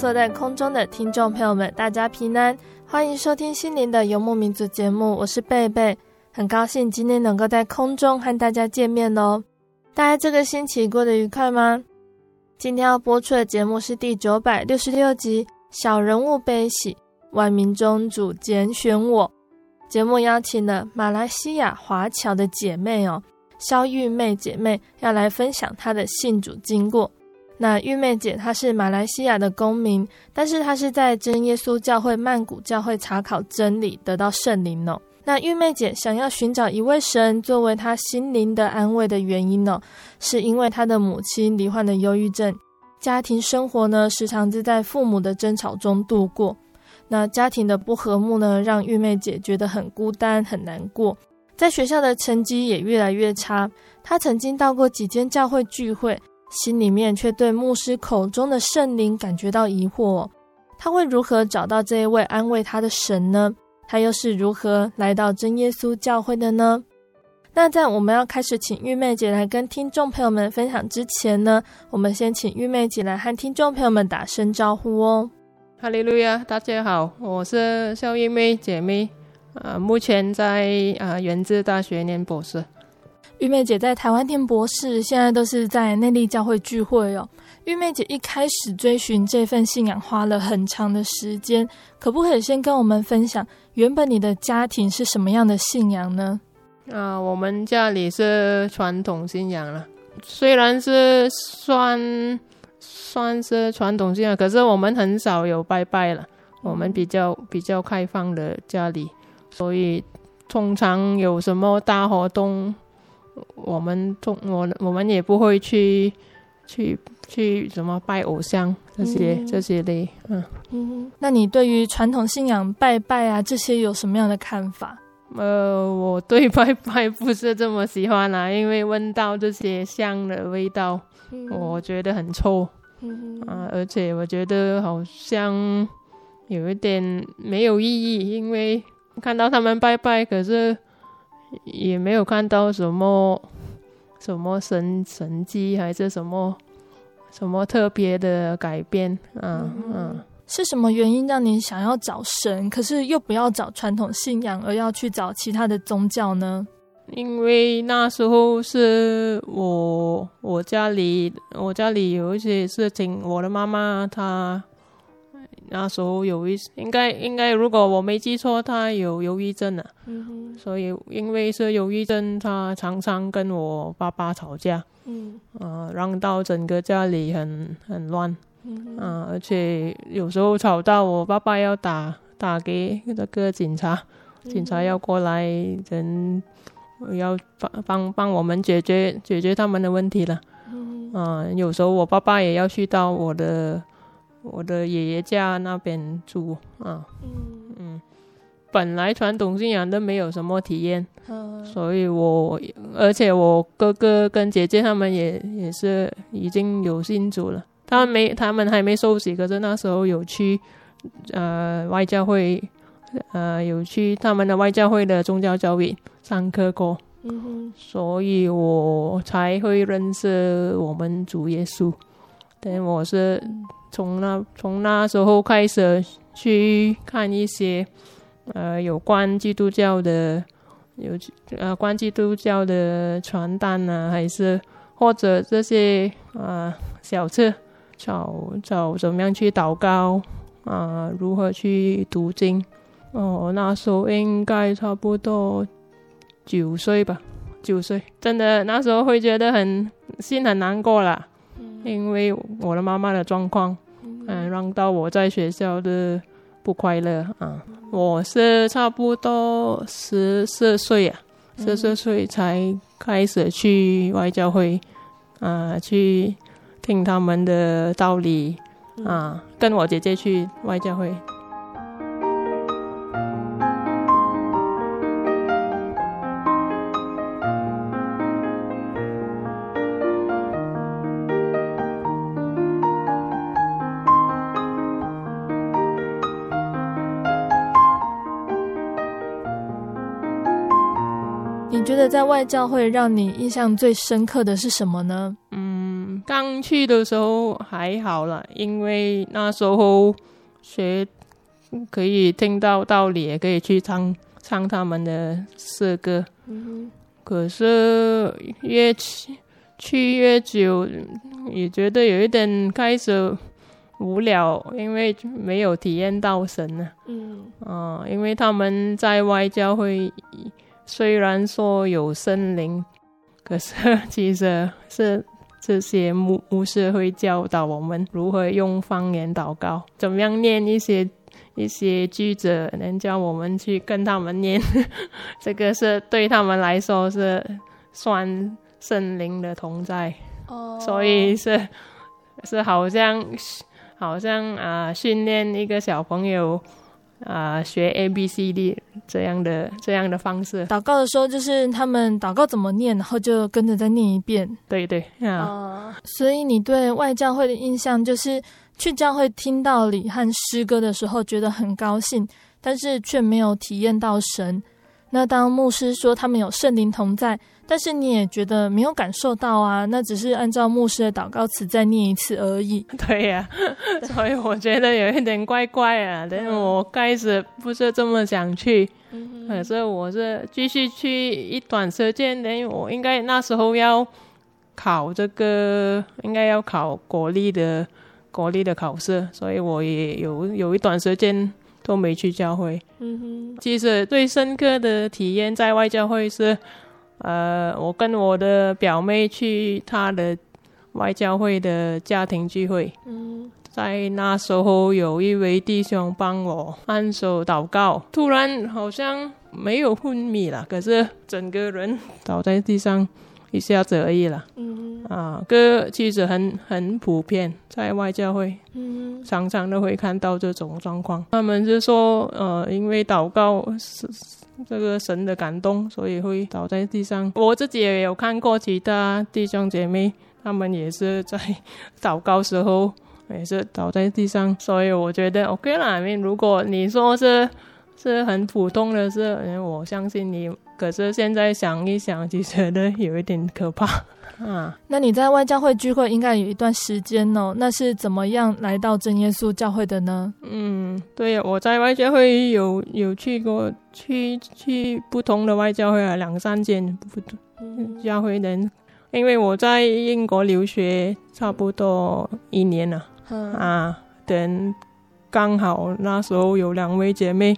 坐在空中的听众朋友们，大家平安，欢迎收听心灵的游牧民族节目，我是贝贝，很高兴今天能够在空中和大家见面哦。大家这个星期过得愉快吗？今天要播出的节目是第九百六十六集《小人物悲喜，万民中主拣选我》。节目邀请了马来西亚华侨的姐妹哦，肖玉妹姐妹要来分享她的信主经过。那玉妹姐她是马来西亚的公民，但是她是在真耶稣教会曼谷教会查考真理，得到圣灵哦。那玉妹姐想要寻找一位神作为她心灵的安慰的原因呢，是因为她的母亲罹患了忧郁症，家庭生活呢时常是在父母的争吵中度过。那家庭的不和睦呢，让玉妹姐觉得很孤单很难过，在学校的成绩也越来越差。她曾经到过几间教会聚会。心里面却对牧师口中的圣灵感觉到疑惑，他会如何找到这一位安慰他的神呢？他又是如何来到真耶稣教会的呢？那在我们要开始请玉妹姐来跟听众朋友们分享之前呢，我们先请玉妹姐来和听众朋友们打声招呼哦。哈利路亚，大家好，我是肖玉妹姐妹，啊，目前在啊元智大学念博士。玉妹姐在台湾念博士，现在都是在内地教会聚会哦。玉妹姐一开始追寻这份信仰花了很长的时间，可不可以先跟我们分享，原本你的家庭是什么样的信仰呢？啊，我们家里是传统信仰了，虽然是算算是传统信仰，可是我们很少有拜拜了，我们比较比较开放的家里，所以通常有什么大活动。我们中我我们也不会去去去什么拜偶像这些、嗯、这些类，嗯嗯。那你对于传统信仰拜拜啊这些有什么样的看法？呃，我对拜拜不是这么喜欢啦，因为闻到这些香的味道，嗯、我觉得很臭，嗯啊，而且我觉得好像有一点没有意义，因为看到他们拜拜，可是。也没有看到什么什么神神迹，还是什么什么特别的改变啊？嗯，嗯，是什么原因让你想要找神，可是又不要找传统信仰，而要去找其他的宗教呢？因为那时候是我我家里我家里有一些事情，我的妈妈她。那时候有一应该应该，如果我没记错，他有忧郁症啊。嗯哼。所以因为是忧郁症，他常常跟我爸爸吵架。嗯。啊、呃，让到整个家里很很乱。嗯。啊，而且有时候吵到我爸爸要打打给那个警察，警察要过来，人要帮帮帮我们解决解决他们的问题了。嗯。啊，有时候我爸爸也要去到我的。我的爷爷家那边住啊，嗯。嗯，本来传统信仰都没有什么体验，嗯，所以我而且我哥哥跟姐姐他们也也是已经有信主了，他们没他们还没受洗，可是那时候有去呃外教会，呃有去他们的外教会的宗教教育，上课过，嗯哼，所以我才会认识我们主耶稣。等我是从那从那时候开始去看一些呃有关基督教的有呃关基督教的传单啊，还是或者这些啊、呃、小册，找找怎么样去祷告啊、呃，如何去读经。哦，那时候应该差不多九岁吧，九岁，真的那时候会觉得很心很难过啦，嗯、因为我的妈妈的状况，嗯，让到我在学校的不快乐啊。我是差不多十四岁啊，十四岁才开始去外教会啊，去听他们的道理啊，跟我姐姐去外教会。得在外教会让你印象最深刻的是什么呢？嗯，刚去的时候还好啦，因为那时候学可以听到道理，也可以去唱唱他们的诗歌。嗯哼。可是越去去越久，也觉得有一点开始无聊，因为没有体验到神呢。嗯。啊、呃，因为他们在外教会。虽然说有森林，可是其实是这些牧牧师会教导我们如何用方言祷告，怎么样念一些一些句子，能叫我们去跟他们念。这个是对他们来说是算圣灵的同在，oh. 所以是是好像好像啊训练一个小朋友。啊，学 A B C D 这样的这样的方式，祷告的时候就是他们祷告怎么念，然后就跟着再念一遍。对对啊，呃，所以你对外教会的印象就是去教会听到理和诗歌的时候觉得很高兴，但是却没有体验到神。那当牧师说他们有圣灵同在，但是你也觉得没有感受到啊，那只是按照牧师的祷告词再念一次而已。对呀、啊，所以我觉得有一点怪怪啊。但是我开始不是这么想去，嗯、可是我是继续去一段时间，等于我应该那时候要考这个，应该要考国立的国立的考试，所以我也有有一段时间。都没去教会。嗯哼，其实最深刻的体验在外教会是，呃，我跟我的表妹去她的外教会的家庭聚会。嗯，在那时候有一位弟兄帮我按手祷告，突然好像没有昏迷了，可是整个人倒在地上。一下子而已了，嗯，啊，这其实很很普遍，在外教会，嗯，常常都会看到这种状况。他们就说，呃，因为祷告是这个神的感动，所以会倒在地上。我自己也有看过其他弟兄姐妹，他们也是在 祷告时候也是倒在地上，所以我觉得 OK 啦。因为如果你说是是很普通的事，我相信你。可是现在想一想，就觉得有一点可怕 啊。那你在外教会聚会应该有一段时间哦，那是怎么样来到真耶稣教会的呢？嗯，对，我在外教会有有去过，去去不同的外教会啊，两三间不同教会人。因为我在英国留学差不多一年了，嗯、啊，等刚好那时候有两位姐妹。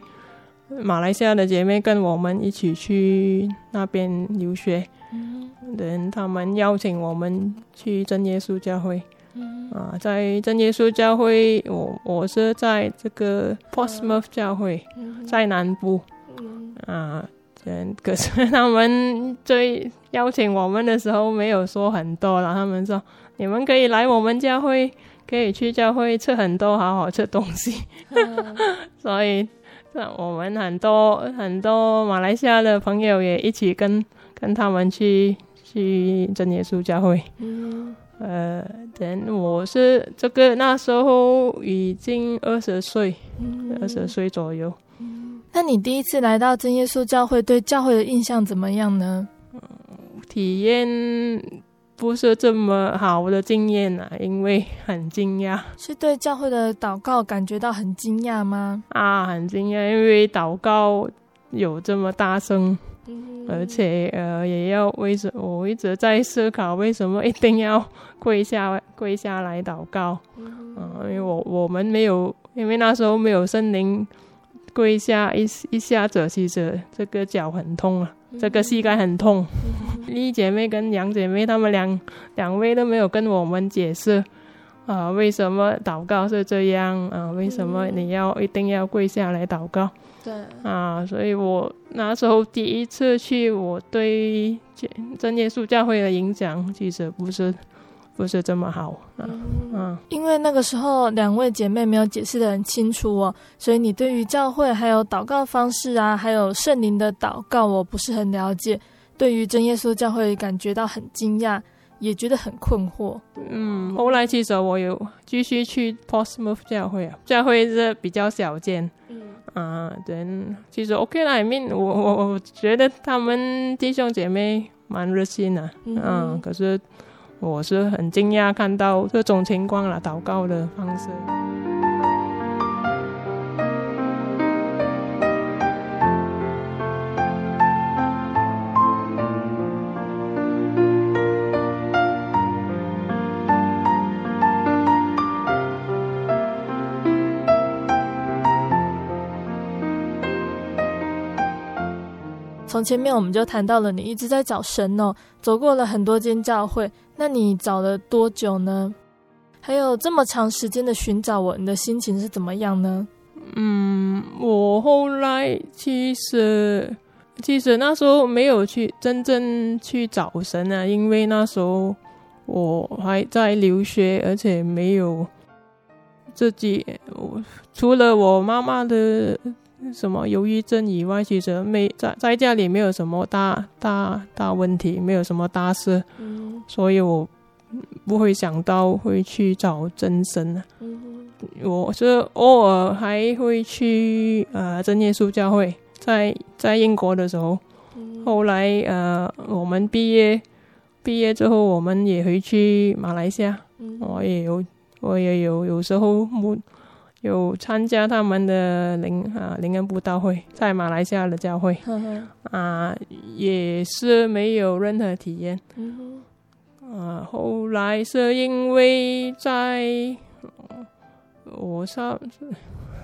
马来西亚的姐妹跟我们一起去那边留学，嗯，人他们邀请我们去真耶稣教会，嗯，啊，在真耶稣教会，我我是在这个 Portsmouth 教会，嗯，在南部，嗯，啊，人可是他们最邀请我们的时候没有说很多，然后他们说你们可以来我们教会，可以去教会吃很多好好吃东西，嗯，所以。我们很多很多马来西亚的朋友也一起跟跟他们去去真耶稣教会。嗯，呃，等我是这个那时候已经二十岁，二十岁左右。那你第一次来到真耶稣教会，对教会的印象怎么样呢？体验不是这么好的经验啊，因为很惊讶。是对教会的祷告感觉到很惊讶吗？啊，很惊讶，因为祷告有这么大声，嗯、而且呃，也要为什么我一直在思考，为什么一定要跪下跪下来祷告？嗯、啊，因为我我们没有，因为那时候没有圣灵。跪下一一下子，其实这个脚很痛啊，这个膝盖很痛。一姐妹跟杨姐妹，她们两两位都没有跟我们解释啊，为什么祷告是这样啊？为什么你要一定要跪下来祷告？对啊，所以我那时候第一次去，我对真耶稣教会的影响其实不是。不是这么好，嗯，嗯，因为那个时候两位姐妹没有解释的很清楚哦，所以你对于教会还有祷告方式啊，还有圣灵的祷告，我不是很了解。对于真耶稣教会感觉到很惊讶，也觉得很困惑。嗯，后来其实我有继续去 Post Move 教会啊，教会是比较小间，嗯啊，对，其实 OK 啦，I mean，我我我觉得他们弟兄姐妹蛮热心的，嗯，嗯，可是。我是很惊讶看到这种情况了，祷告的方式。从前面我们就谈到了，你一直在找神哦，走过了很多间教会，那你找了多久呢？还有这么长时间的寻找我，你的心情是怎么样呢？嗯，我后来其实其实那时候没有去真正去找神啊，因为那时候我还在留学，而且没有自己，我除了我妈妈的。什么忧郁症以外，其实没在在家里没有什么大大大问题，没有什么大事，嗯、所以我不会想到会去找真神。嗯、我是偶尔还会去呃真耶稣教会，在在英国的时候，嗯、后来呃我们毕业毕业之后，我们也回去马来西亚，嗯、我也有我也有有时候有参加他们的灵啊灵恩布道会，在马来西亚的教会啊，也是没有任何体验。嗯、啊，后来是因为在我上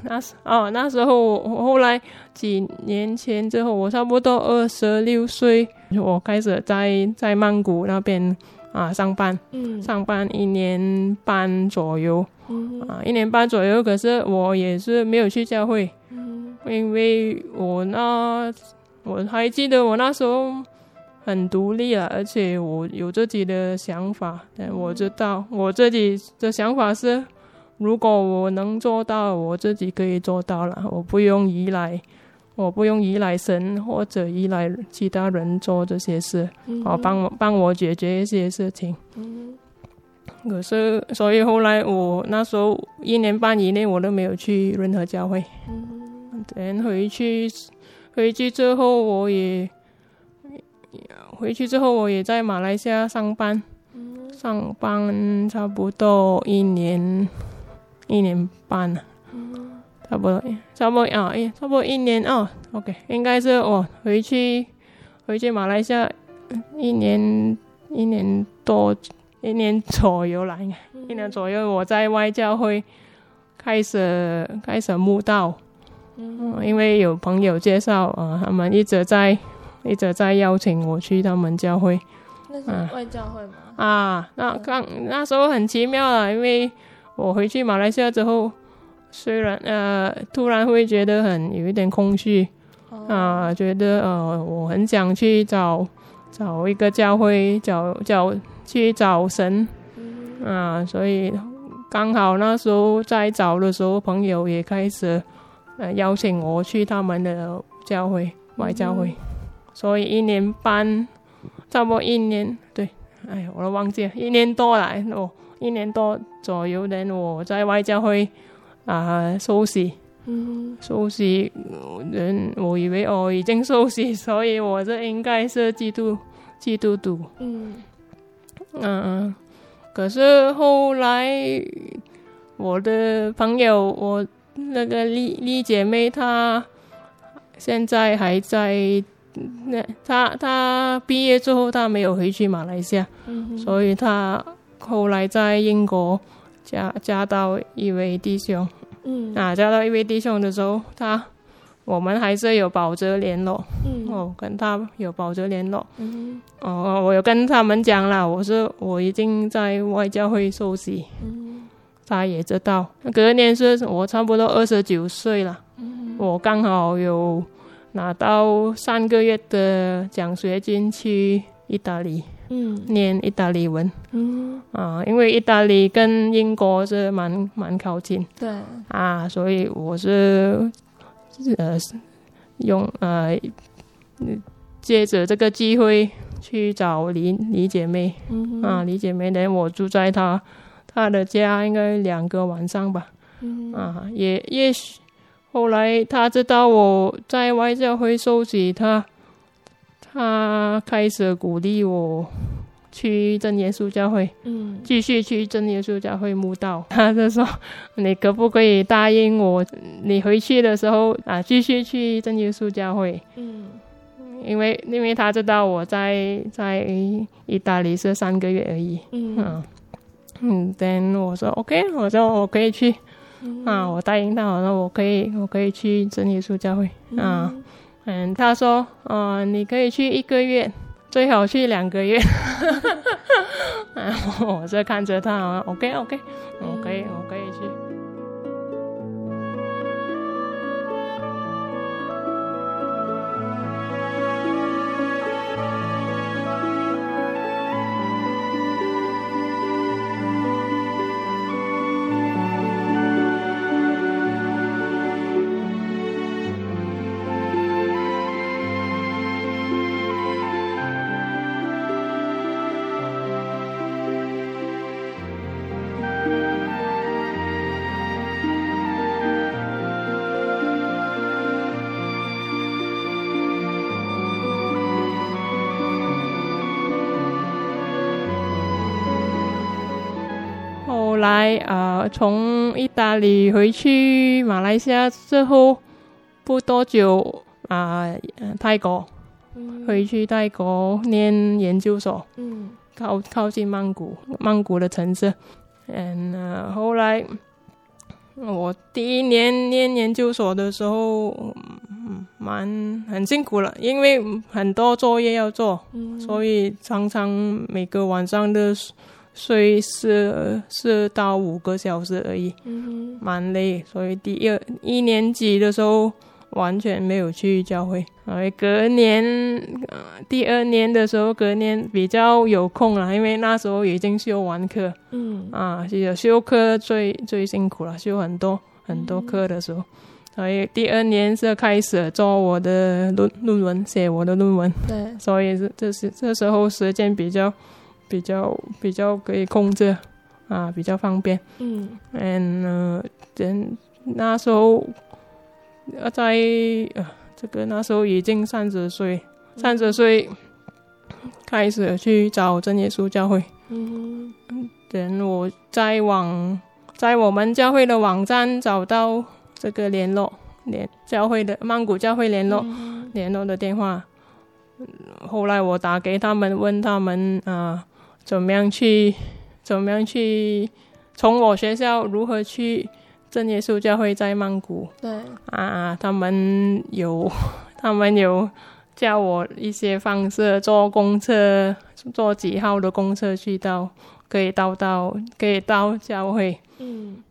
那时哦那时候我后来几年前之后，我差不多二十六岁，我开始在在曼谷那边啊上班，嗯、上班一年半左右。啊，一年半左右，可是我也是没有去教会，嗯、因为我那我还记得我那时候很独立啊，而且我有自己的想法，但我知道我自己的想法是，如果我能做到，我自己可以做到了，我不用依赖，我不用依赖神或者依赖其他人做这些事，哦、嗯，帮我帮我解决一些事情。嗯。可是，所以后来我那时候一年半以内我都没有去任何教会。嗯，等回去，回去之后我也回去之后我也在马来西亚上班，嗯、上班差不多一年一年半。了，嗯、差不多差不多啊，哎，差不多一年哦。OK，应该是我回去回去马来西亚一年一年多。一年左右来，一年左右我在外教会开始开始慕道，嗯，因为有朋友介绍啊，他们一直在一直在邀请我去他们教会。那是外教会吗？啊，那刚那时候很奇妙啊，因为我回去马来西亚之后，虽然呃突然会觉得很有一点空虚，啊，觉得呃我很想去找找一个教会，找找。去找神，啊，所以刚好那时候在找的时候，朋友也开始呃邀请我去他们的教会，外教会，所以一年半，差不多一年，对，哎呀，我都忘记了，一年多来哦，一年多左右，等我在外教会啊收息，嗯，受洗人，我以为我已经受洗，所以我这应该是基督基督徒。嗯。嗯，可是后来我的朋友，我那个丽丽姐妹，她现在还在那，她她毕业之后，她没有回去马来西亚，嗯，所以她后来在英国嫁嫁到一位弟兄。嗯啊，加到一位弟兄的时候，他我们还是有保持联络。嗯，哦，跟他有保持联络。嗯，哦，我有跟他们讲了，我说我已经在外教会受洗。嗯，他也知道。隔年是我差不多二十九岁了。嗯，我刚好有拿到三个月的奖学金去意大利。嗯，念意大利文。嗯啊，因为意大利跟英国是蛮蛮靠近。对啊，所以我是呃用呃借着这个机会去找李李姐妹。嗯啊，李姐妹呢，我住在她她的家，应该两个晚上吧。嗯啊，也也许后来她知道我在外教会收集，她。他开始鼓励我去真耶稣教会，嗯，继续去真耶稣教会慕道。他就说：“你可不可以答应我，你回去的时候啊，继续去真耶稣教会？”嗯，因为因为他知道我在在意大利是三个月而已。嗯嗯嗯，then 我说 OK，我说我可以去。嗯啊，我答应他，我说我可以，我可以去真耶稣教会。啊。嗯嗯，他说，嗯、呃，你可以去一个月，最好去两个月。然 后我在看着他，OK，OK，我可以，我可以去。来呃，从意大利回去马来西亚之后不多久啊，呃，泰国，嗯，回去泰国念研究所，嗯，靠靠近曼谷，曼谷的城市。嗯，呃，后来我第一年念研究所的时候，嗯，蛮很辛苦了，因为很多作业要做，嗯，所以常常每个晚上都。睡四四到五个小时而已，嗯，蛮累。所以第二一年级的时候完全没有去教会。所以隔年，呃，第二年的时候，隔年比较有空了，因为那时候已经修完课。嗯啊，是有修课最最辛苦了，修很多很多课的时候。所以第二年是开始做我的论论文，写我的论文。对，所以是这是这时候时间比较。比较比较可以控制啊，比较方便。嗯，嗯，等那时候在呃，这个那时候已经三十岁，三十岁开始去找真耶稣教会。嗯，等我在网在我们教会的网站找到这个联络联教会的曼谷教会联络、嗯、联络的电话。后来我打给他们，问他们啊。怎么样去？怎么样去？从我学校如何去正耶稣教会在曼谷？对啊，他们有，他们有教我一些方式，坐公车，坐几号的公车去到，可以到到，可以到教会。嗯，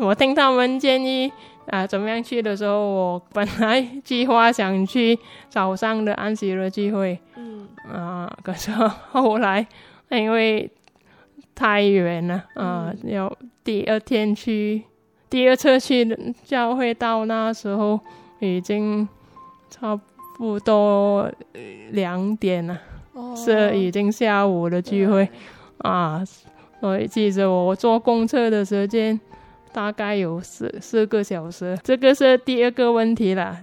我听他们建议啊，怎么样去的时候，我本来计划想去早上的安息日聚会。嗯，啊，可是后来。因为太远了啊，嗯、要第二天去，第二次去教会，到那时候已经差不多两点了，哦、是已经下午的聚会啊。所以记着我坐公车的时间，大概有四四个小时。这个是第二个问题了，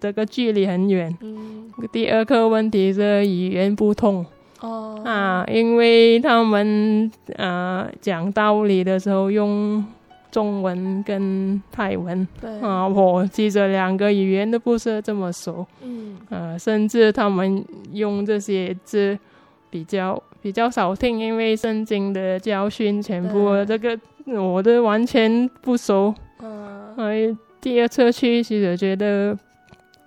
这个距离很远。嗯，第二个问题是语言不通。哦啊，因为他们啊讲道理的时候用中文跟泰文，对啊，我其实两个语言都不是这么熟。嗯，啊，甚至他们用这些字比较。比较少听，因为圣经的教训全部这个我都完全不熟。嗯，所第二次去其实觉得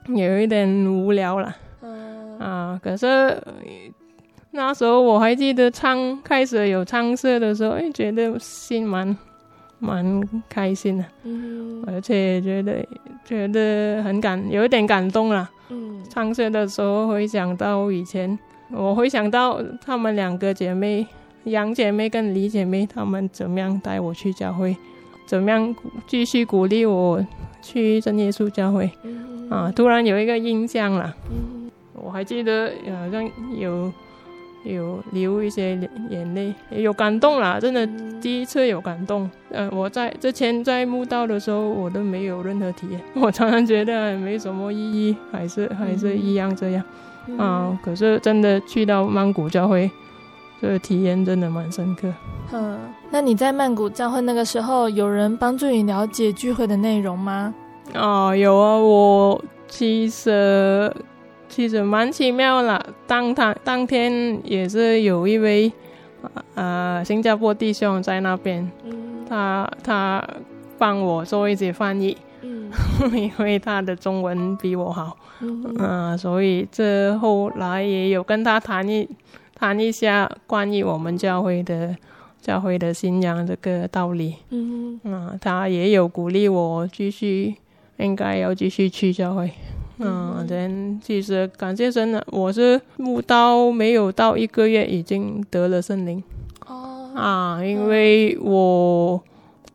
有一点无聊了。嗯啊，可是那时候我还记得唱开始有唱诗的时候，哎，觉得心蛮蛮开心的。嗯，而且觉得觉得很感，有一点感动了。嗯，唱诗的时候回想到以前。我回想到她们两个姐妹，杨姐妹跟李姐妹，她们怎么样带我去教会，怎么样继续鼓励我去真耶稣教会，嗯、啊，突然有一个印象了。嗯、我还记得好像有有流一些眼泪，有感动啦，真的第一次有感动。呃，我在之前在慕道的时候，我都没有任何体验，我常常觉得没什么意义，还是还是一样这样。嗯、啊！可是真的去到曼谷教会，这个体验真的蛮深刻。嗯，那你在曼谷教会那个时候，有人帮助你了解聚会的内容吗？啊，有啊！我其实其实蛮奇妙啦。当他当天也是有一位啊新加坡弟兄在那边，嗯、他他帮我做一些翻译。嗯，因为他的中文比我好，嗯，哼嗯，所以这后来也有跟他谈一谈一下关于我们教会的教会的信仰这个道理，嗯哼嗯，他也有鼓励我继续应该要继续去教会，嗯，人、嗯、其实感谢神了，我是慕道没有到一个月已经得了圣灵，哦，啊，因为我。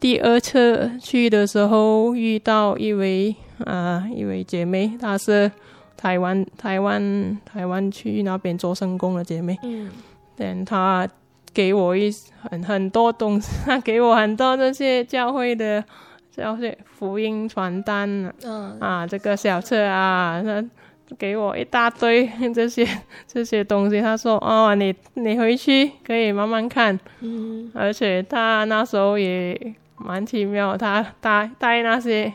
第二次去的时候遇到一位啊一位姐妹，她是台湾台湾台湾去那边做圣工的姐妹，嗯，但她给我一很很多东西，她给我很多这些教会的教会福音传单，嗯啊。这个小册啊，他给我一大堆 这些这些东西，他说哦你你回去可以慢慢看，嗯，而且他那时候也。蛮奇妙，他带带那些，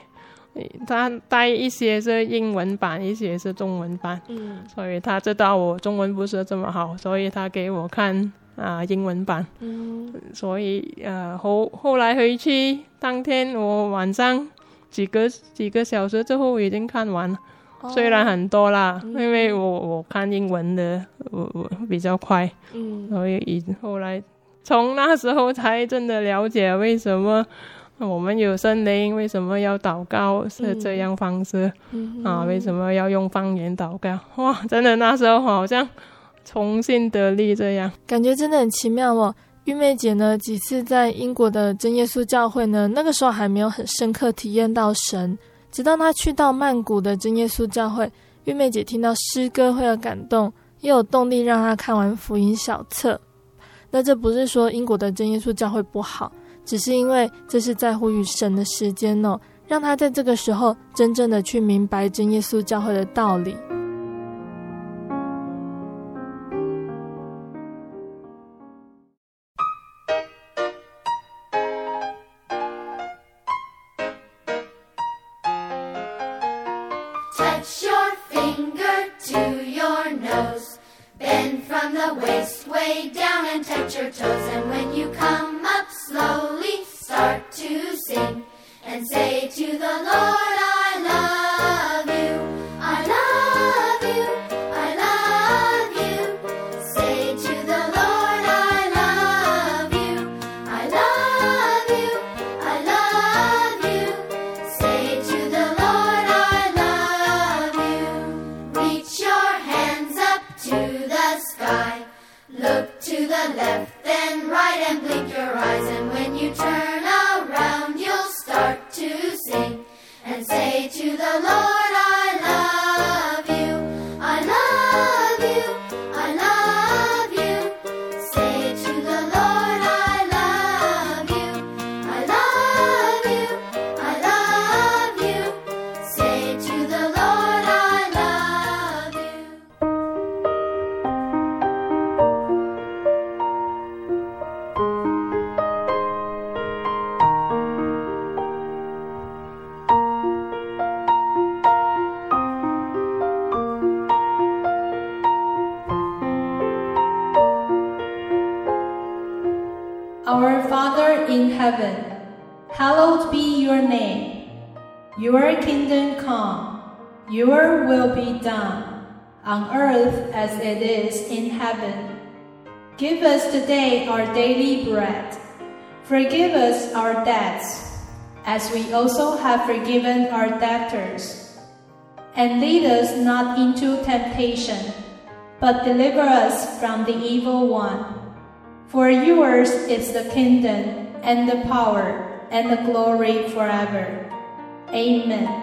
他带一些是英文版，一些是中文版，嗯，所以他知道我中文不是这么好，所以他给我看啊、呃、英文版，嗯，所以呃后后来回去当天我晚上几个几个小时之后已经看完了，哦、虽然很多啦，嗯、因为我我看英文的我我比较快，嗯，所以以后来。从那时候才真的了解为什么我们有森林，为什么要祷告是这样方式、嗯、啊？为什么要用方言祷告？哇，真的那时候好像重新得力这样，感觉真的很奇妙哦。玉妹姐呢，几次在英国的真耶稣教会呢，那个时候还没有很深刻体验到神，直到她去到曼谷的真耶稣教会，玉妹姐听到诗歌会有感动，也有动力让她看完福音小册。那这不是说英国的真耶稣教会不好，只是因为这是在乎于神的时间哦，让她在这个时候真正的去明白真耶稣教会的道理。Earth as it is in heaven. Give us today our daily bread. Forgive us our debts, as we also have forgiven our debtors. And lead us not into temptation, but deliver us from the evil one. For yours is the kingdom, and the power, and the glory forever. Amen.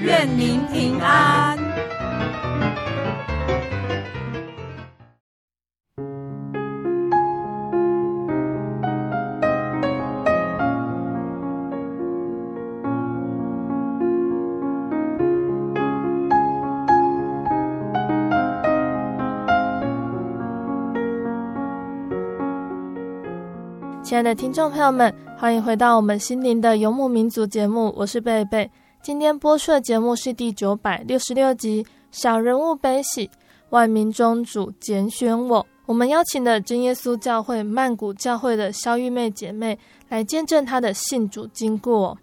愿您平安。亲爱的听众朋友们，欢迎回到我们心灵的游牧民族节目，我是贝贝。今天播出的节目是第九百六十六集《小人物悲喜，万民中主拣选我》。我们邀请了真耶稣教会曼谷教会的肖玉妹姐妹来见证她的信主经过。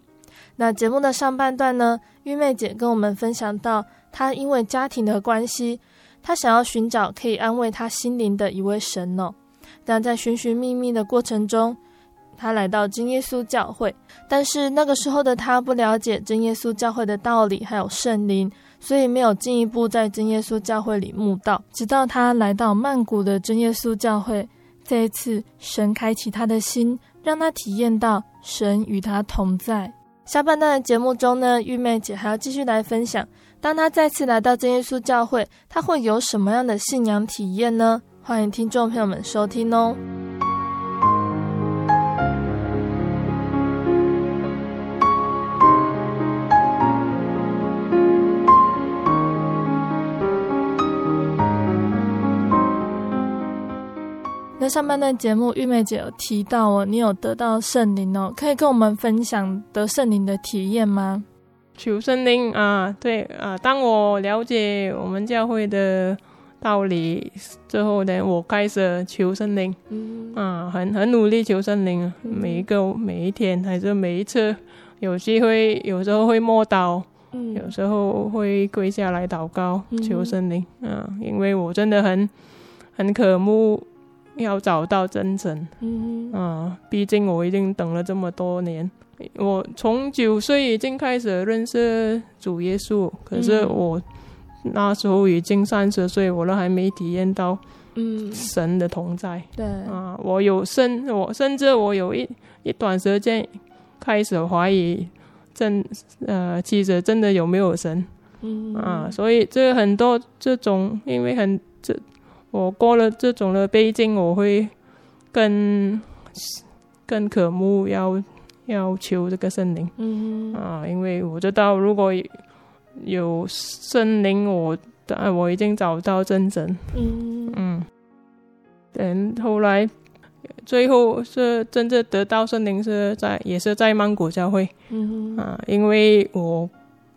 那节目的上半段呢，玉妹姐跟我们分享到，她因为家庭的关系，她想要寻找可以安慰她心灵的一位神哦。但在寻寻觅觅的过程中，他来到真耶稣教会，但是那个时候的他不了解真耶稣教会的道理，还有圣灵，所以没有进一步在真耶稣教会里慕道。直到他来到曼谷的真耶稣教会，这一次神开启他的心，让他体验到神与他同在。下半段的节目中呢，玉妹姐还要继续来分享，当他再次来到真耶稣教会，他会有什么样的信仰体验呢？欢迎听众朋友们收听哦。在上半段节目，玉妹姐有提到哦，你有得到圣灵哦，可以跟我们分享得圣灵的体验吗？求圣灵啊，对啊，当我了解我们教会的道理之后呢，我开始求圣灵，嗯。啊，很很努力求圣灵，每一个每一天还是每一次有机会，有时候会摸祷，嗯，有时候会跪下来祷告求圣灵，啊，因为我真的很很渴慕 要找到真神，嗯啊，毕竟我已经等了这么多年。我从九岁已经开始认识主耶稣，可是我那时候已经三十岁，我都还没体验到嗯神的同在。对啊，我有甚，我甚至我有一一段时间开始怀疑真呃，其实真的有没有神？嗯啊，所以这很多这种，因为很这我过了这种的背景，我会更更渴慕要。要求这个圣灵，嗯。啊，因为我知道如果有圣灵，我我已经找到真神，嗯。嗯，等后来最后是真正得到圣灵是在也是在曼谷教会，嗯。啊，因为我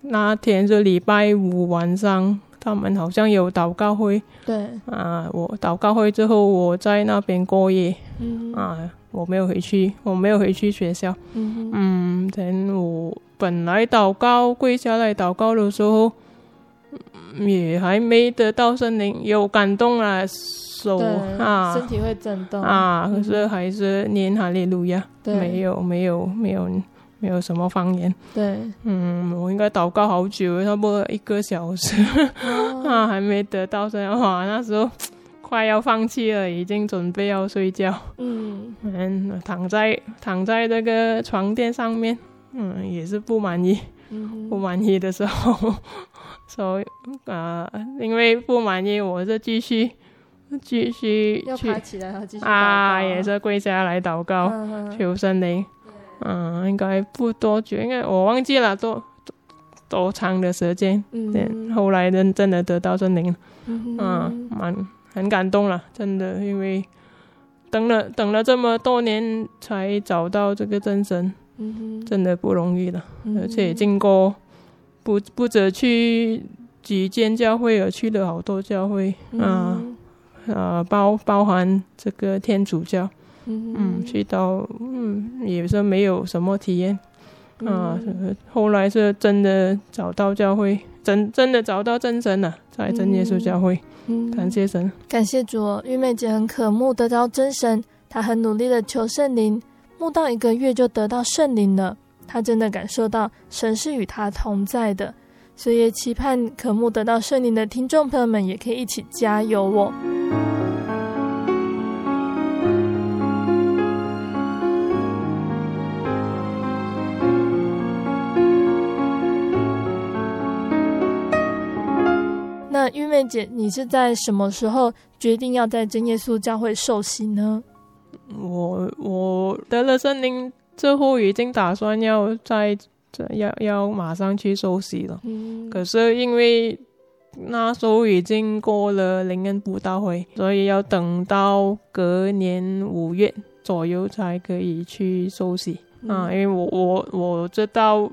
那天是礼拜五晚上，他们好像有祷告会，对。啊，我祷告会之后我在那边过夜，嗯。啊。我没有回去，我没有回去学校。嗯嗯，等我本来祷告跪下来祷告的时候，也还没得到圣灵，有感动了手啊，身体会震动。啊，可是还是念哈利路亚，没有没有没有没有什么方言。对，嗯，我应该祷告好久，差不多一个小时，哦、啊，还没得到圣灵，哇，那时候。快要放弃了，已经准备要睡觉。嗯，嗯，躺在躺在这个床垫上面，嗯，也是不满意。嗯，不满意的时候，所以啊，因为不满意，我就继续继续要爬起来，继续啊，也是跪下来祷告，求圣灵。嗯，应该不多久，应该我忘记了多多，长的时间。嗯，后来真真的得到圣灵。嗯，蛮。很感动了，真的，因为等了等了这么多年才找到这个真神，嗯、真的不容易了。嗯、而且经过不不止去几间教会，而去了好多教会，嗯、啊啊，包包含这个天主教，嗯，嗯，去到嗯也是没有什么体验，啊，嗯、后来是真的找到教会，真真的找到真神了，在真耶稣教会。嗯感谢神，感谢主。玉妹姐很渴慕得到真神，她很努力的求圣灵，慕到一个月就得到圣灵了。她真的感受到神是与她同在的，所以也期盼渴慕得到圣灵的听众朋友们也可以一起加油哦。那玉妹姐，你是在什么时候决定要在真耶稣教会受洗呢？我我得了圣灵之后，已经打算要在要要马上去受洗了。嗯，可是因为那时候已经过了灵恩布道会，所以要等到隔年五月左右才可以去受洗。嗯，啊，因为我我我知道。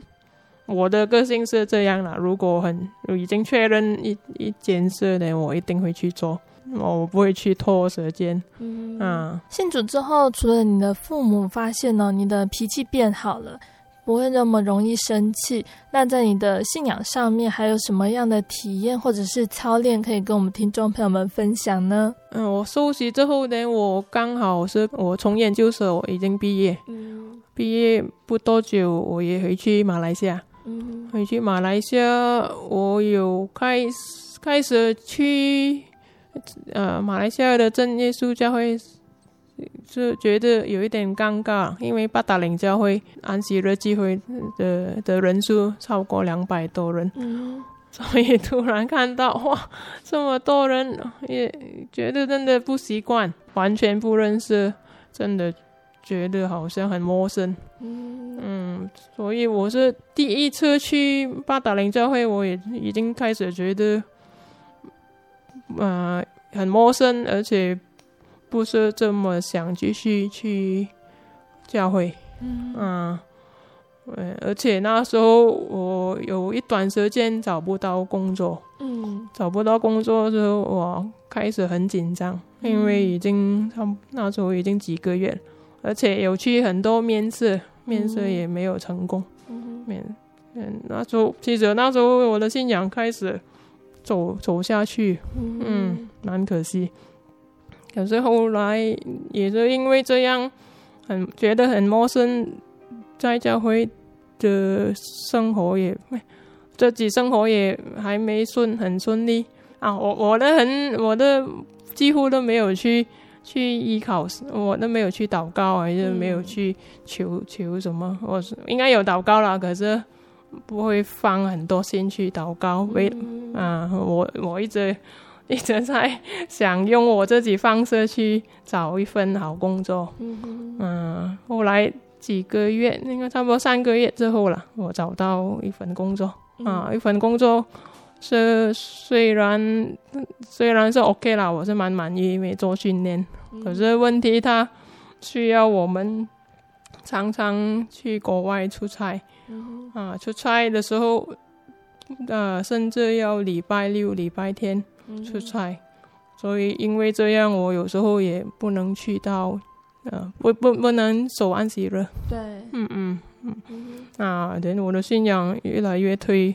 我的个性是这样啦，如果很已经确认一一件事呢，我一定会去做，我不会去拖时间。嗯，啊，信主之后，除了你的父母发现呢，你的脾气变好了，不会那么容易生气，那在你的信仰上面还有什么样的体验或者是操练可以跟我们听众朋友们分享呢？嗯，我受洗之后呢，我刚好是我从研究所我已经毕业，嗯，毕业不多久，我也回去马来西亚。回去马来西亚，我有开始开始去，呃，马来西亚的正耶稣教会，就觉得有一点尴尬，因为八达岭教会安息日聚会的的人数超过两百多人，嗯、所以突然看到哇，这么多人，也觉得真的不习惯，完全不认识，真的。觉得好像很陌生，嗯，嗯，所以我是第一次去八达岭教会，我也已经开始觉得，呃，很陌生，而且不是这么想继续去教会，嗯。啊，呃，而且那时候我有一段时间找不到工作，嗯。找不到工作的时候，我开始很紧张，因为已经他那时候已经几个月，而且有去很多面试，面试也没有成功，嗯面嗯，那时候其实那时候我的信仰开始走走下去，嗯，蛮可惜。可是后来也是因为这样，很觉得很陌生，在教会的生活也自己生活也还没顺很顺利啊。我我的很我的几乎都没有去去依靠，我都没有去祷告，还是没有去求求什么。我是应该有祷告啦，可是不会放很多心去祷告。为啊，我我一直。一直在想用我自己方式去找一份好工作，嗯，嗯，后来几个月，应该差不多三个月之后了，我找到一份工作，嗯、啊，一份工作是虽然虽然是 OK 啦，我是蛮满意，因为做训练，嗯、可是问题它需要我们常常去国外出差，嗯、啊，出差的时候，呃，甚至要礼拜六、礼拜天。出差，所以因为这样，我有时候也不能去到，呃，不不不能守安息日。对，嗯嗯嗯，啊，等我的信仰越来越退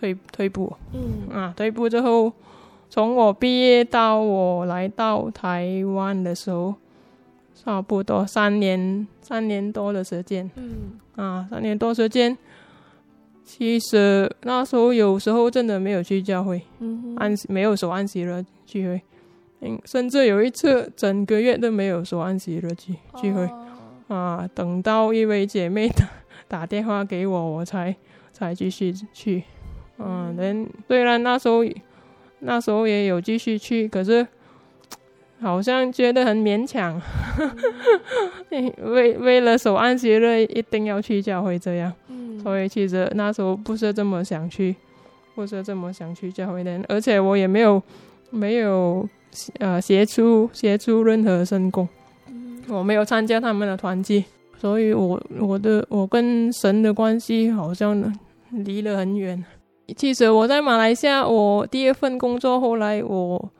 退退步，嗯。啊，退步之后，从我毕业到我来到台湾的时候，差不多三年三年多的时间，嗯。啊，三年多时间。其实那时候有时候真的没有去教会，嗯、安没有守安息日聚会，嗯，甚至有一次整个月都没有守安息日聚聚会，哦、啊，等到一位姐妹打打电话给我，我才才继续去，嗯，人虽然那时候那时候也有继续去，可是 好像觉得很勉强，嗯、为为了守安息日一定要去教会这样。所以其实那时候不是这么想去，不是这么想去教会的，而且我也没有没有呃协助协助任何事工，我没有参加他们的团契，所以我我的我跟神的关系好像离了很远。其实我在马来西亚，我第一份工作后来我。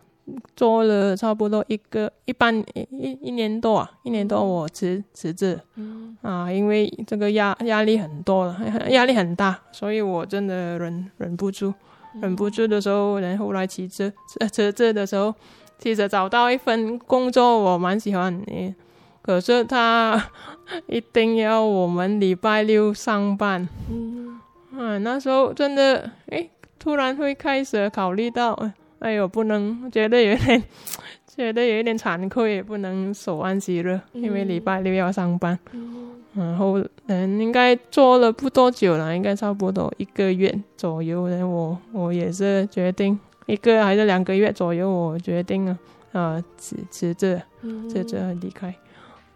做了差不多一个一半一一一年多啊，一年多我辞辞职，嗯。啊，因为这个压压力很多了，压力很大，所以我真的忍忍不住，忍不住的时候，然后来辞职辞职的时候，其实找到一份工作我蛮喜欢的，可是他 一定要我们礼拜六上班，嗯啊，那时候真的诶，突然会开始考虑到。哎呦，不能，觉得有点，觉得有一点惭愧，也不能手安息日，因为礼拜六要上班。嗯、然后，嗯，应该做了不多久了，应该差不多一个月左右。然后我我也是决定一个还是两个月左右，我决定了啊辞辞职，辞职离开。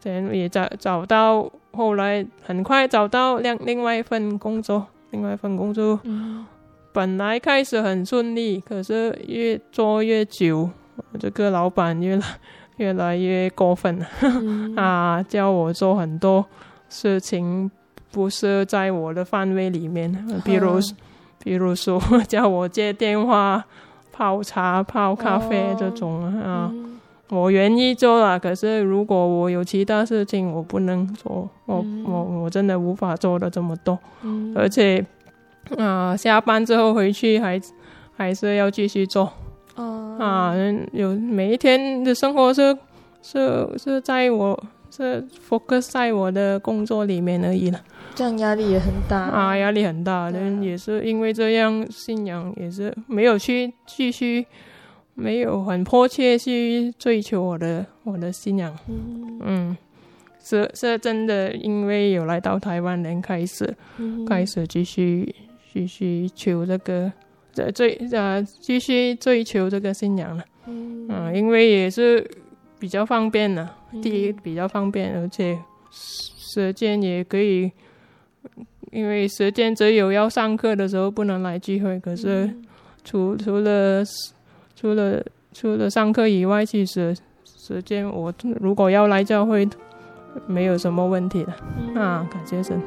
然后也找找到，后来很快找到另另外一份工作，另外一份工作。嗯。本来开始很顺利，可是越做越久，这个老板越来越来越过分。啊，叫我做很多事情不是在我的范围里面，比如，嗯、比如说 叫我接电话、泡茶、泡咖啡这种，哦、啊，嗯、我愿意做了，可是如果我有其他事情，我不能做，我、嗯、我我真的无法做的这么多，嗯、而且。啊，下班之后回去还还是要继续做，哦、啊，有每一天的生活是是是在我是 focus 在我的工作里面而已了，这样压力也很大。啊，压力很大，人也是因为这样，信仰也是没有去继续，没有很迫切去追求我的我的信仰，嗯。嗯是是真的，因为有来到台湾人开始，嗯、开始继续。继续求这个，这追呃，继续追求这个信仰了。嗯，嗯，因为也是比较方便了。嗯、第一比较方便，而且时间也可以，因为时间只有要上课的时候不能来聚会。可是除除了除了除了上课以外，其实时间，我如果要来教会，没有什么问题的。嗯、啊，感谢神。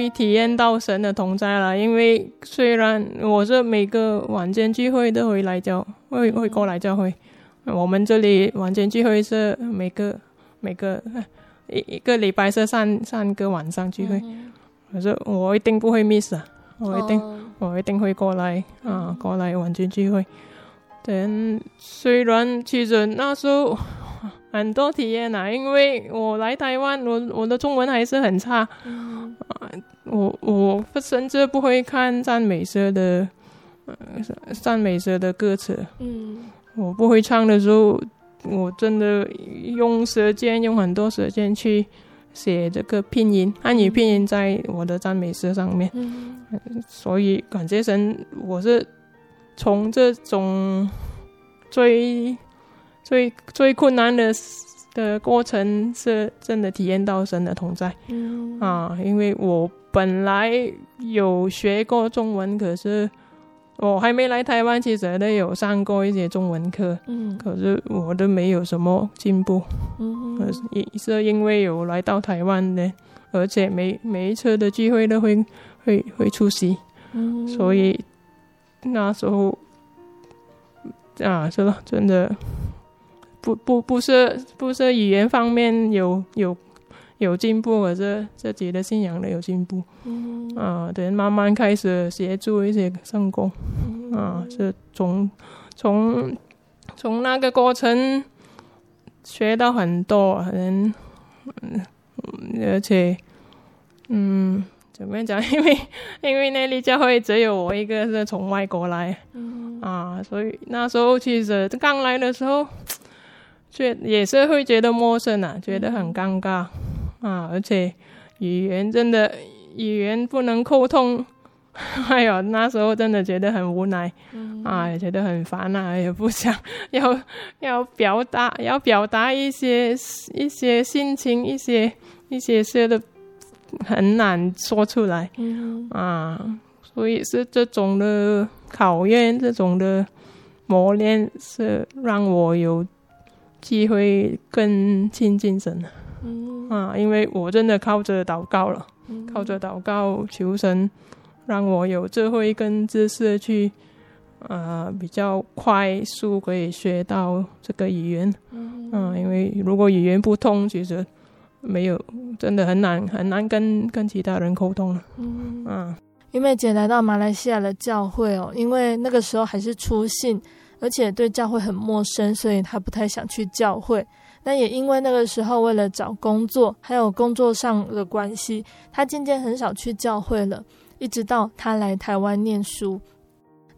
会体验到神的同在了，因为虽然我是每个晚间聚会都会来教，会会过来教会。我们这里晚间聚会是每个每个 一一个礼拜是三三个晚上聚会，可是我一定不会 miss 啊，我一定、哦、我一定会过来啊，过来晚间聚会。但虽然其实那时候。很多体验啊，因为我来台湾，我我的中文还是很差，嗯、啊，我我甚至不会看赞美诗的，呃，赞美诗的歌词，嗯，我不会唱的时候，我真的用时间，用很多时间去写这个拼音，汉语拼音在我的赞美诗上面，嗯，所以感觉神，我是从这种最。最最困难的的过程是真的体验到神的同在，嗯。啊，因为我本来有学过中文，可是我还没来台湾，其实都有上过一些中文课，嗯，可是我都没有什么进步，嗯，可是也是因为有来到台湾的，而且每每一次的聚会都会会会出席，嗯，所以那时候啊，是了，真的。不不不是不是语言方面有有有进步，而是自己的信仰的有进步。嗯啊，等慢慢开始协助一些圣工。嗯、啊，是从从从那个过程学到很多，人嗯，而且嗯，怎么讲？因为因为那里教会只有我一个是从外国来，嗯、啊，所以那时候其实刚来的时候。觉也是会觉得陌生啊，觉得很尴尬啊，而且语言真的语言不能沟通，哎呦，那时候真的觉得很无奈，嗯、啊，也觉得很烦啊，也不想 要要表达要表达一些一些心情，一些一些事的很难说出来，嗯、啊，所以是这种的考验，这种的磨练是让我有。机会更亲近神，嗯。啊，因为我真的靠着祷告了，嗯、靠着祷告求神，让我有智慧跟知识去，呃，比较快速可以学到这个语言，嗯，啊，因为如果语言不通，其实没有真的很难很难跟跟其他人沟通了，嗯。啊，因为姐来到马来西亚的教会哦，因为那个时候还是初信。而且对教会很陌生，所以他不太想去教会。但也因为那个时候为了找工作，还有工作上的关系，他渐渐很少去教会了。一直到他来台湾念书。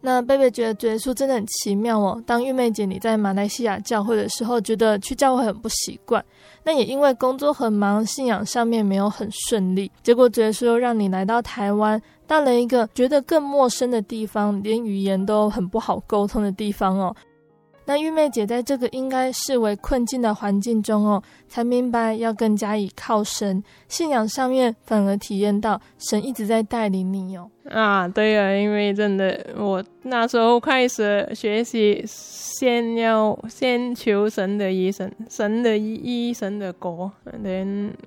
那贝贝觉得主耶稣真的很奇妙哦。当玉妹姐你在马来西亚教会的时候，觉得去教会很不习惯。那也因为工作很忙，信仰上面没有很顺利。结果主耶稣又让你来到台湾。到了一个觉得更陌生的地方，连语言都很不好沟通的地方哦。那玉妹姐在这个应该视为困境的环境中哦，才明白要更加倚靠神，信仰上面反而体验到神一直在带领你哦。啊，对啊，因为真的，我那时候开始学习，先要先求神的意，神神的意，神的国，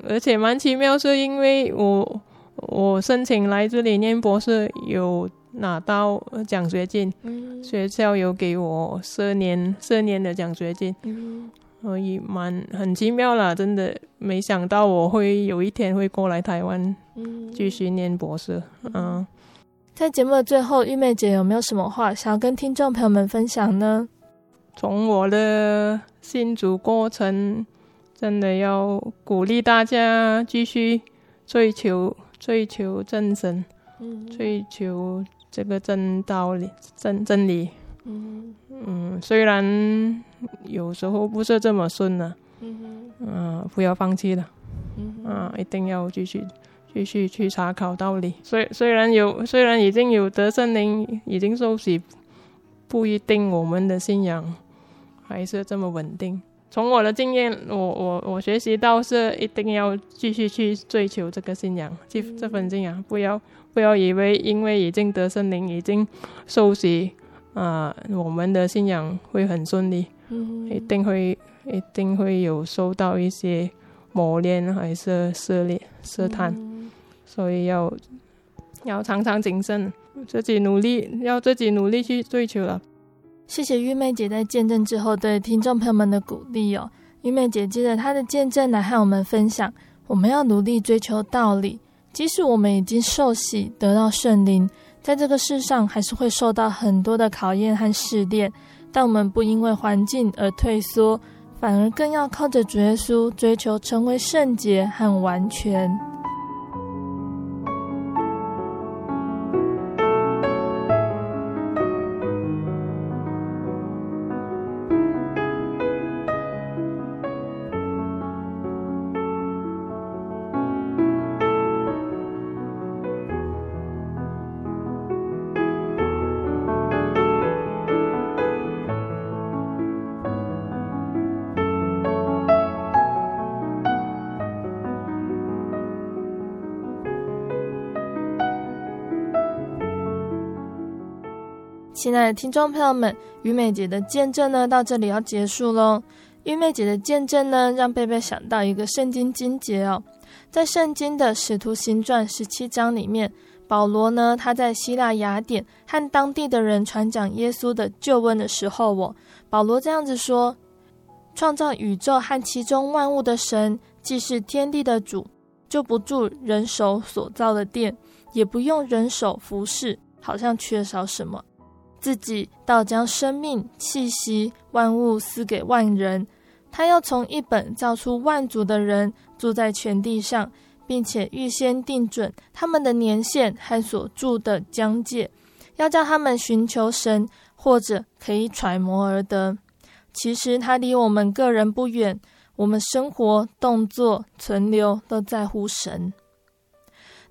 而且蛮奇妙，是因为我。我申请来这里念博士，有拿到奖学金，嗯、学校有给我四年四年的奖学金，嗯、所以蛮很奇妙啦，真的没想到我会有一天会过来台湾继续念博士。嗯，嗯在节目的最后，玉妹姐有没有什么话想要跟听众朋友们分享呢？从我的信主过程，真的要鼓励大家继续追求。追求真神，嗯、追求这个真道理、真真理。嗯，嗯，虽然有时候不是这么顺呢、啊，嗯、呃，不要放弃了。嗯啊，一定要继续继续去查考道理。虽虽然有虽然已经有得圣灵，已经受洗，不一定我们的信仰还是这么稳定。从我的经验，我我我学习到是一定要继续去追求这个信仰，这这份信仰，不要不要以为因为已经得圣灵，已经受洗，啊、呃，我们的信仰会很顺利，嗯、一定会一定会有受到一些磨练，还是试炼试探，嗯、所以要要常常谨慎，自己努力，要自己努力去追求了。谢谢玉妹姐在见证之后对听众朋友们的鼓励哦。玉妹姐接着她的见证来和我们分享，我们要努力追求道理，即使我们已经受洗得到圣灵，在这个世上还是会受到很多的考验和试炼，但我们不因为环境而退缩，反而更要靠着主耶稣追求成为圣洁和完全。听众朋友们，玉妹姐的见证呢，到这里要结束喽。玉妹姐的见证呢，让贝贝想到一个圣经经节哦，在圣经的使徒行传十七章里面，保罗呢，他在希腊雅典和当地的人传讲耶稣的救恩的时候，哦，保罗这样子说：创造宇宙和其中万物的神，既是天地的主，就不住人手所造的殿，也不用人手服侍，好像缺少什么。自己倒将生命气息万物赐给万人，他要从一本造出万族的人住在全地上，并且预先定准他们的年限和所住的疆界，要叫他们寻求神，或者可以揣摩而得。其实他离我们个人不远，我们生活、动作、存留都在乎神。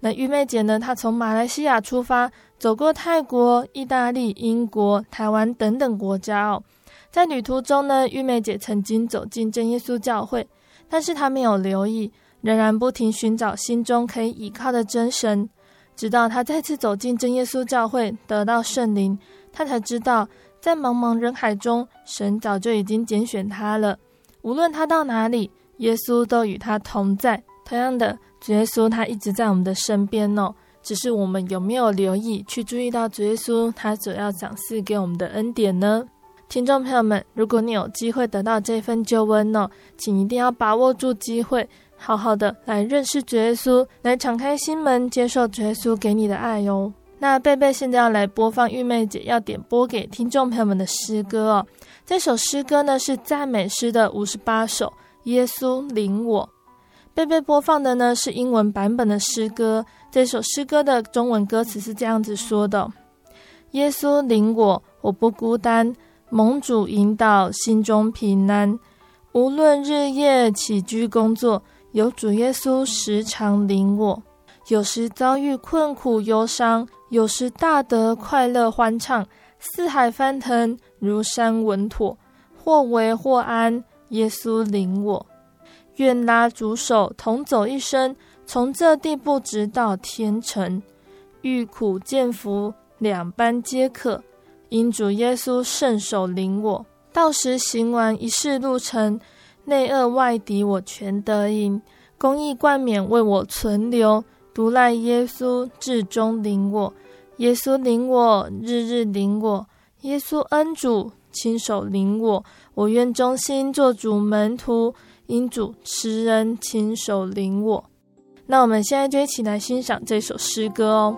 那玉妹姐呢？她从马来西亚出发。走过泰国、意大利、英国、台湾等等国家哦，在旅途中呢，玉妹姐曾经走进真耶稣教会，但是她没有留意，仍然不停寻找心中可以依靠的真神。直到她再次走进真耶稣教会，得到圣灵，她才知道，在茫茫人海中，神早就已经拣选她了。无论她到哪里，耶稣都与她同在。同样的，主耶稣他一直在我们的身边哦。只是我们有没有留意去注意到主耶稣他所要赏赐给我们的恩典呢？听众朋友们，如果你有机会得到这份救恩呢，请一定要把握住机会，好好的来认识主耶稣，来敞开心门接受主耶稣给你的爱哟。那贝贝现在要来播放玉妹姐要点播给听众朋友们的诗歌哦。这首诗歌呢是赞美诗的五十八首，耶稣领我。贝贝播放的呢是英文版本的诗歌。这首诗歌的中文歌词是这样子说的：“耶稣领我，我不孤单，蒙主引导，心中平安。无论日夜起居工作，有主耶稣时常领我。有时遭遇困苦忧伤，有时大得快乐欢畅。四海翻腾，如山稳妥，或危或安，耶稣领我。愿拉主手，同走一生。”从这地步直到天成，遇苦见福，两般皆可。因主耶稣圣手领我，到时行完一世路程，内恶外敌我全得赢。公义冠冕为我存留，独赖耶稣至终领我。耶稣领我，日日领我。耶稣恩主亲手领我，我愿忠心做主门徒，因主慈恩亲手领我。那我们现在就一起来欣赏这首诗歌哦。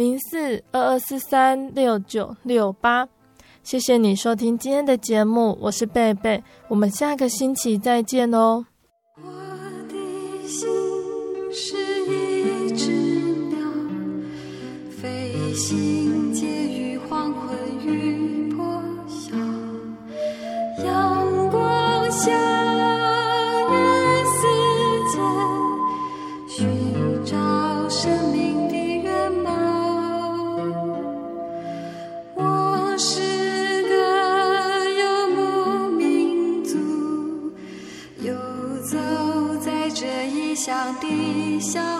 零四二二四三六九六八，谢谢你收听今天的节目，我是贝贝，我们下个星期再见哦。我的心是一只鸟，飞行介于黄昏与破晓，阳光下。笑